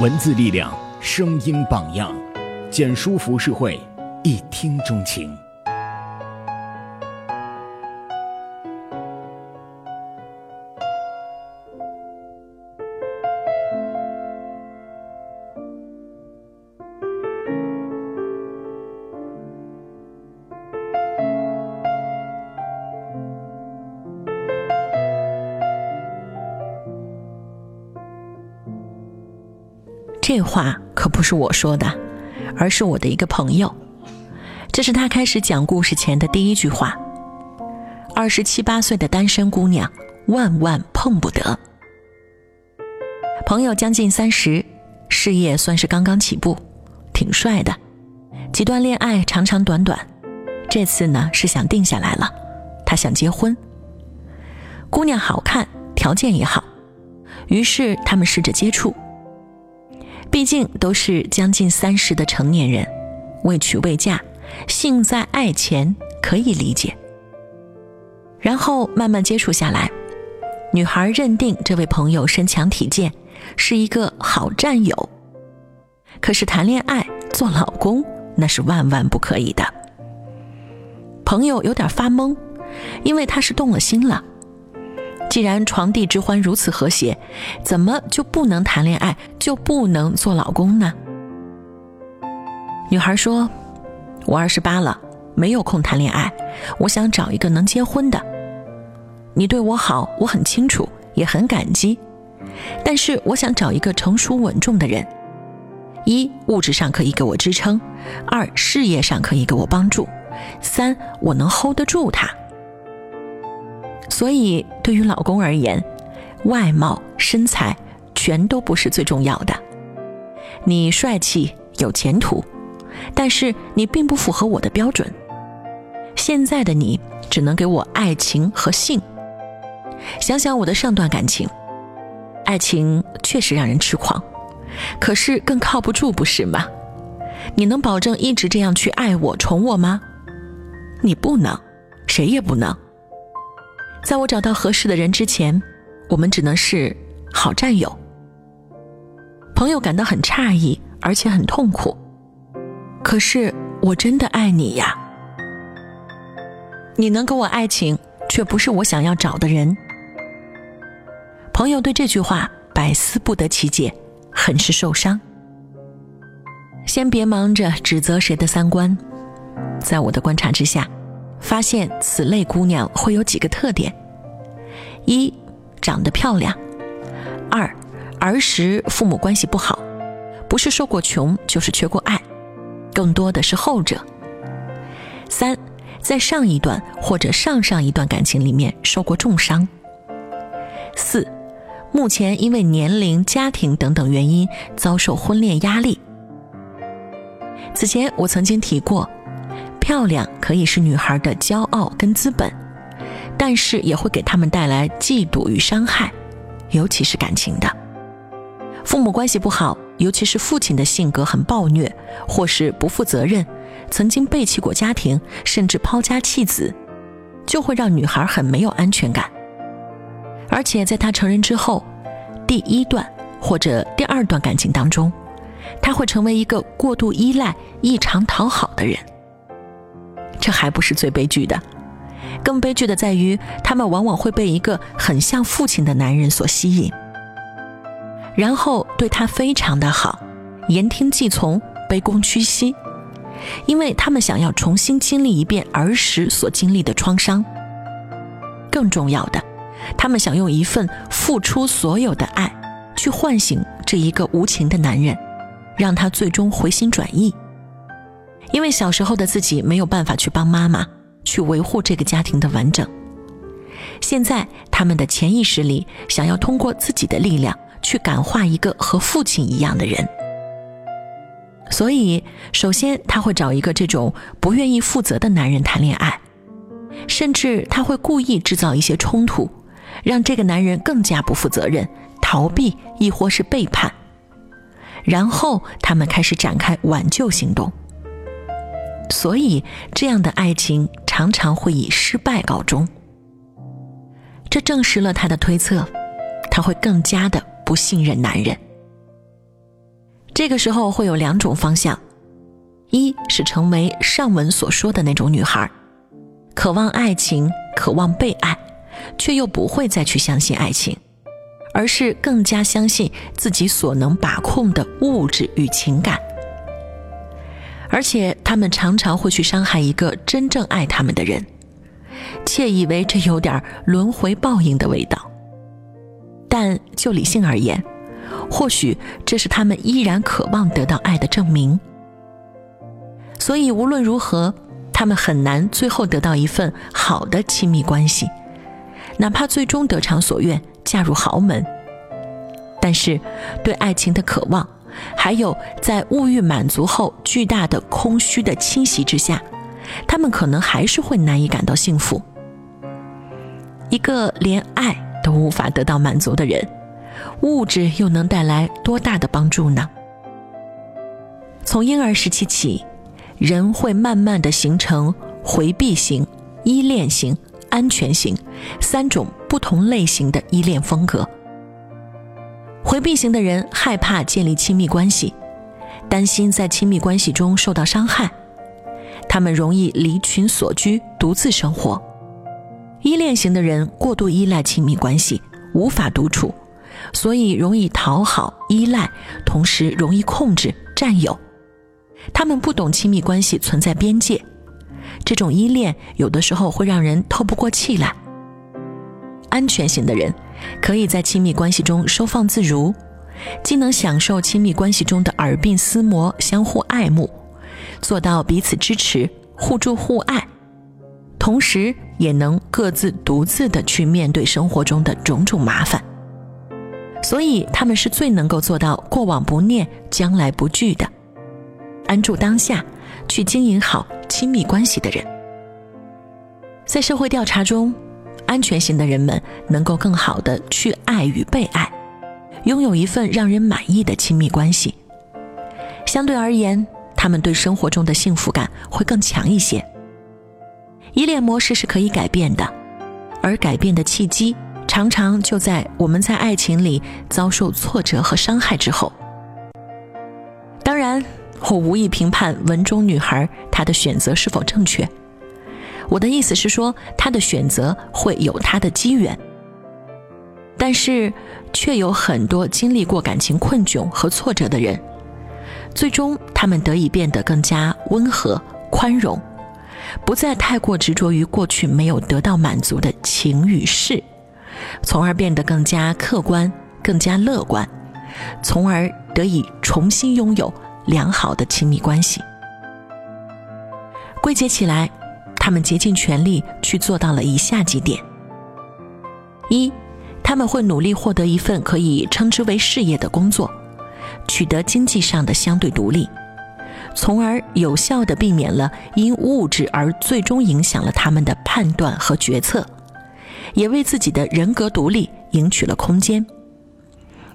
文字力量，声音榜样，简书服饰会，一听钟情。这话可不是我说的，而是我的一个朋友。这是他开始讲故事前的第一句话。二十七八岁的单身姑娘，万万碰不得。朋友将近三十，事业算是刚刚起步，挺帅的，几段恋爱长长短短，这次呢是想定下来了，他想结婚。姑娘好看，条件也好，于是他们试着接触。毕竟都是将近三十的成年人，未娶未嫁，性在爱前可以理解。然后慢慢接触下来，女孩认定这位朋友身强体健，是一个好战友。可是谈恋爱做老公那是万万不可以的。朋友有点发懵，因为他是动了心了。既然床笫之欢如此和谐，怎么就不能谈恋爱，就不能做老公呢？女孩说：“我二十八了，没有空谈恋爱，我想找一个能结婚的。你对我好，我很清楚，也很感激。但是我想找一个成熟稳重的人，一物质上可以给我支撑，二事业上可以给我帮助，三我能 hold 得住他。”所以，对于老公而言，外貌、身材全都不是最重要的。你帅气有前途，但是你并不符合我的标准。现在的你只能给我爱情和性。想想我的上段感情，爱情确实让人痴狂，可是更靠不住，不是吗？你能保证一直这样去爱我、宠我吗？你不能，谁也不能。在我找到合适的人之前，我们只能是好战友。朋友感到很诧异，而且很痛苦。可是我真的爱你呀！你能给我爱情，却不是我想要找的人。朋友对这句话百思不得其解，很是受伤。先别忙着指责谁的三观，在我的观察之下。发现此类姑娘会有几个特点：一，长得漂亮；二，儿时父母关系不好，不是受过穷，就是缺过爱，更多的是后者；三，在上一段或者上上一段感情里面受过重伤；四，目前因为年龄、家庭等等原因遭受婚恋压力。此前我曾经提过。漂亮可以是女孩的骄傲跟资本，但是也会给他们带来嫉妒与伤害，尤其是感情的。父母关系不好，尤其是父亲的性格很暴虐，或是不负责任，曾经背弃过家庭，甚至抛家弃子，就会让女孩很没有安全感。而且在她成人之后，第一段或者第二段感情当中，她会成为一个过度依赖、异常讨好的人。这还不是最悲剧的，更悲剧的在于，他们往往会被一个很像父亲的男人所吸引，然后对他非常的好，言听计从，卑躬屈膝，因为他们想要重新经历一遍儿时所经历的创伤。更重要的，他们想用一份付出所有的爱，去唤醒这一个无情的男人，让他最终回心转意。因为小时候的自己没有办法去帮妈妈去维护这个家庭的完整，现在他们的潜意识里想要通过自己的力量去感化一个和父亲一样的人，所以首先他会找一个这种不愿意负责的男人谈恋爱，甚至他会故意制造一些冲突，让这个男人更加不负责任、逃避亦或是背叛，然后他们开始展开挽救行动。所以，这样的爱情常常会以失败告终。这证实了他的推测，他会更加的不信任男人。这个时候会有两种方向：一是成为上文所说的那种女孩，渴望爱情，渴望被爱，却又不会再去相信爱情，而是更加相信自己所能把控的物质与情感。而且他们常常会去伤害一个真正爱他们的人，窃以为这有点轮回报应的味道。但就理性而言，或许这是他们依然渴望得到爱的证明。所以无论如何，他们很难最后得到一份好的亲密关系，哪怕最终得偿所愿，嫁入豪门。但是，对爱情的渴望。还有，在物欲满足后巨大的空虚的侵袭之下，他们可能还是会难以感到幸福。一个连爱都无法得到满足的人，物质又能带来多大的帮助呢？从婴儿时期起，人会慢慢的形成回避型、依恋型、安全型三种不同类型的依恋风格。回避型的人害怕建立亲密关系，担心在亲密关系中受到伤害，他们容易离群所居，独自生活。依恋型的人过度依赖亲密关系，无法独处，所以容易讨好、依赖，同时容易控制、占有。他们不懂亲密关系存在边界，这种依恋有的时候会让人透不过气来。安全型的人。可以在亲密关系中收放自如，既能享受亲密关系中的耳鬓厮磨、相互爱慕，做到彼此支持、互助互爱，同时也能各自独自的去面对生活中的种种麻烦。所以，他们是最能够做到过往不念、将来不惧的，安住当下，去经营好亲密关系的人。在社会调查中。安全型的人们能够更好的去爱与被爱，拥有一份让人满意的亲密关系。相对而言，他们对生活中的幸福感会更强一些。依恋模式是可以改变的，而改变的契机常常就在我们在爱情里遭受挫折和伤害之后。当然，我无意评判文中女孩她的选择是否正确。我的意思是说，他的选择会有他的机缘，但是却有很多经历过感情困窘和挫折的人，最终他们得以变得更加温和、宽容，不再太过执着于过去没有得到满足的情与事，从而变得更加客观、更加乐观，从而得以重新拥有良好的亲密关系。归结起来。他们竭尽全力去做到了以下几点：一，他们会努力获得一份可以称之为事业的工作，取得经济上的相对独立，从而有效地避免了因物质而最终影响了他们的判断和决策，也为自己的人格独立赢取了空间。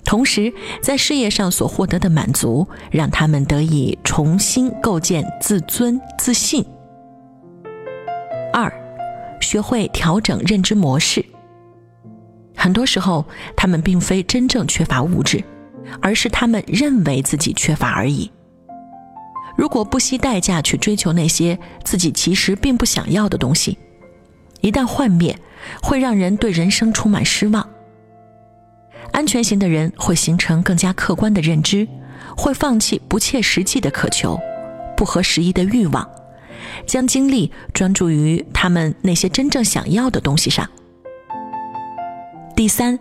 同时，在事业上所获得的满足，让他们得以重新构建自尊、自信。二，学会调整认知模式。很多时候，他们并非真正缺乏物质，而是他们认为自己缺乏而已。如果不惜代价去追求那些自己其实并不想要的东西，一旦幻灭，会让人对人生充满失望。安全型的人会形成更加客观的认知，会放弃不切实际的渴求，不合时宜的欲望。将精力专注于他们那些真正想要的东西上。第三，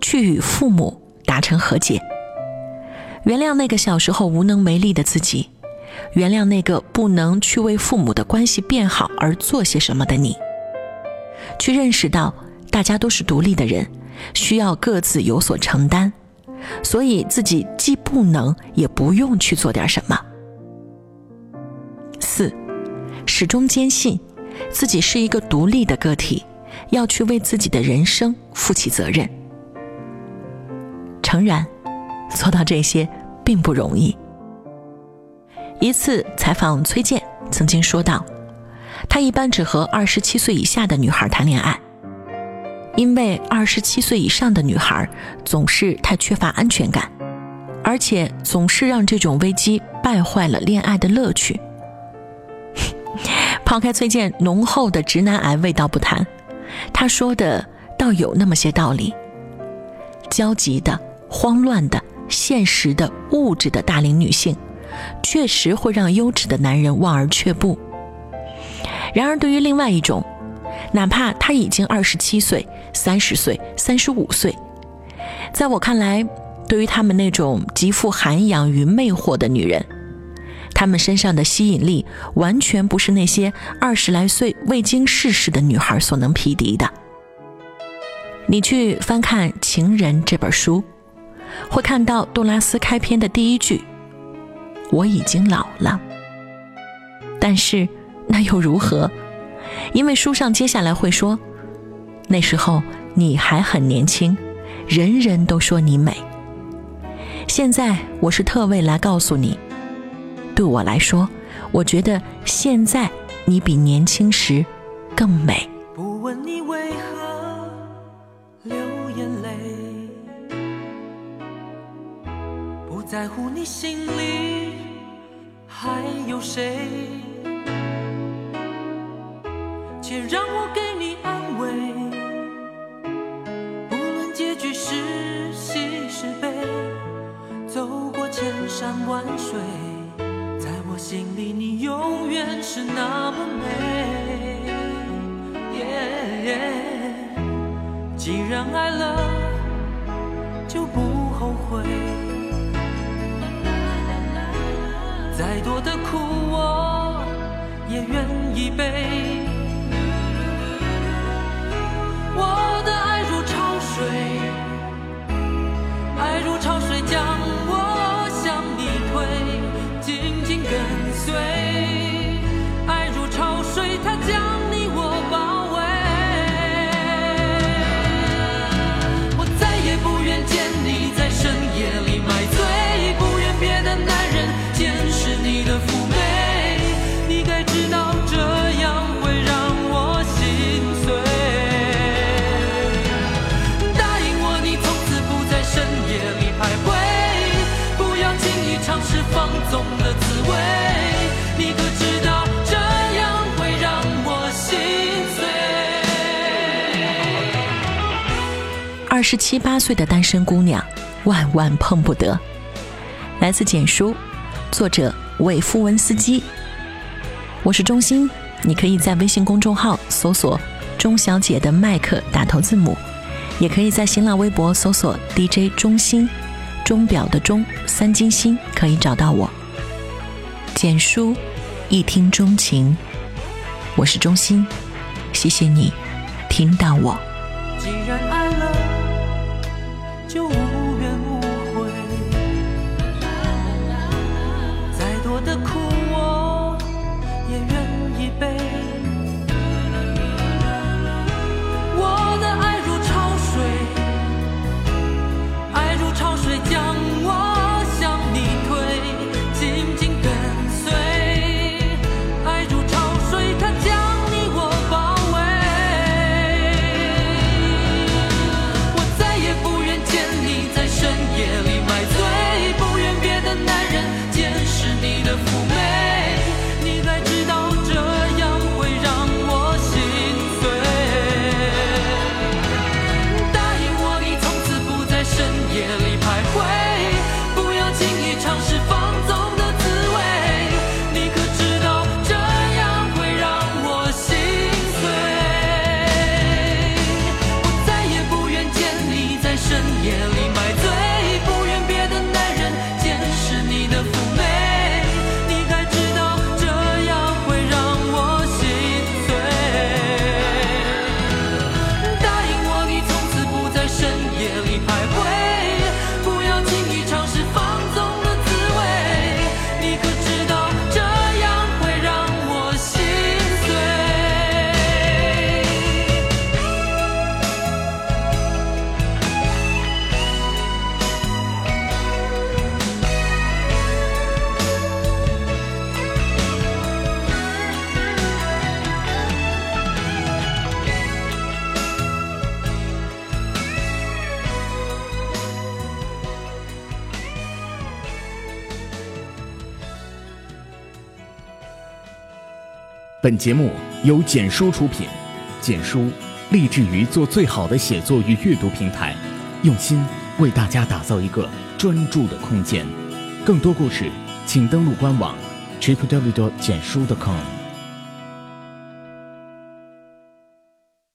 去与父母达成和解，原谅那个小时候无能为力的自己，原谅那个不能去为父母的关系变好而做些什么的你。去认识到，大家都是独立的人，需要各自有所承担，所以自己既不能也不用去做点什么。四。始终坚信自己是一个独立的个体，要去为自己的人生负起责任。诚然，做到这些并不容易。一次采访崔健曾经说道：“他一般只和二十七岁以下的女孩谈恋爱，因为二十七岁以上的女孩总是太缺乏安全感，而且总是让这种危机败坏了恋爱的乐趣。抛开崔健浓厚的直男癌味道不谈，他说的倒有那么些道理。焦急的、慌乱的、现实的、物质的大龄女性，确实会让优质的男人望而却步。然而，对于另外一种，哪怕他已经二十七岁、三十岁、三十五岁，在我看来，对于他们那种极富涵养与魅惑的女人，他们身上的吸引力完全不是那些二十来岁未经世事的女孩所能匹敌的。你去翻看《情人》这本书，会看到杜拉斯开篇的第一句：“我已经老了。”但是那又如何？因为书上接下来会说：“那时候你还很年轻，人人都说你美。”现在我是特为来告诉你，对我来说，我觉得现在你比年轻时更美。不问你为何流眼泪，不在乎你心里还有谁，且让我给你安慰。不论结局是喜是悲。走过千山万水，是那么美。耶既然爱了，就不后悔。再多的苦我也愿意背。我的爱如潮水，爱如潮水十七八岁的单身姑娘，万万碰不得。来自简书，作者韦夫文斯基。我是钟欣，你可以在微信公众号搜索“钟小姐的麦克”打头字母，也可以在新浪微博搜索 “DJ 钟欣”，钟表的钟，三金星，可以找到我。简书，一听钟情。我是钟欣，谢谢你听到我。既然 yeah. 本节目由简书出品，简书立志于做最好的写作与阅读平台，用心为大家打造一个专注的空间。更多故事，请登录官网 tripw 简书 .com。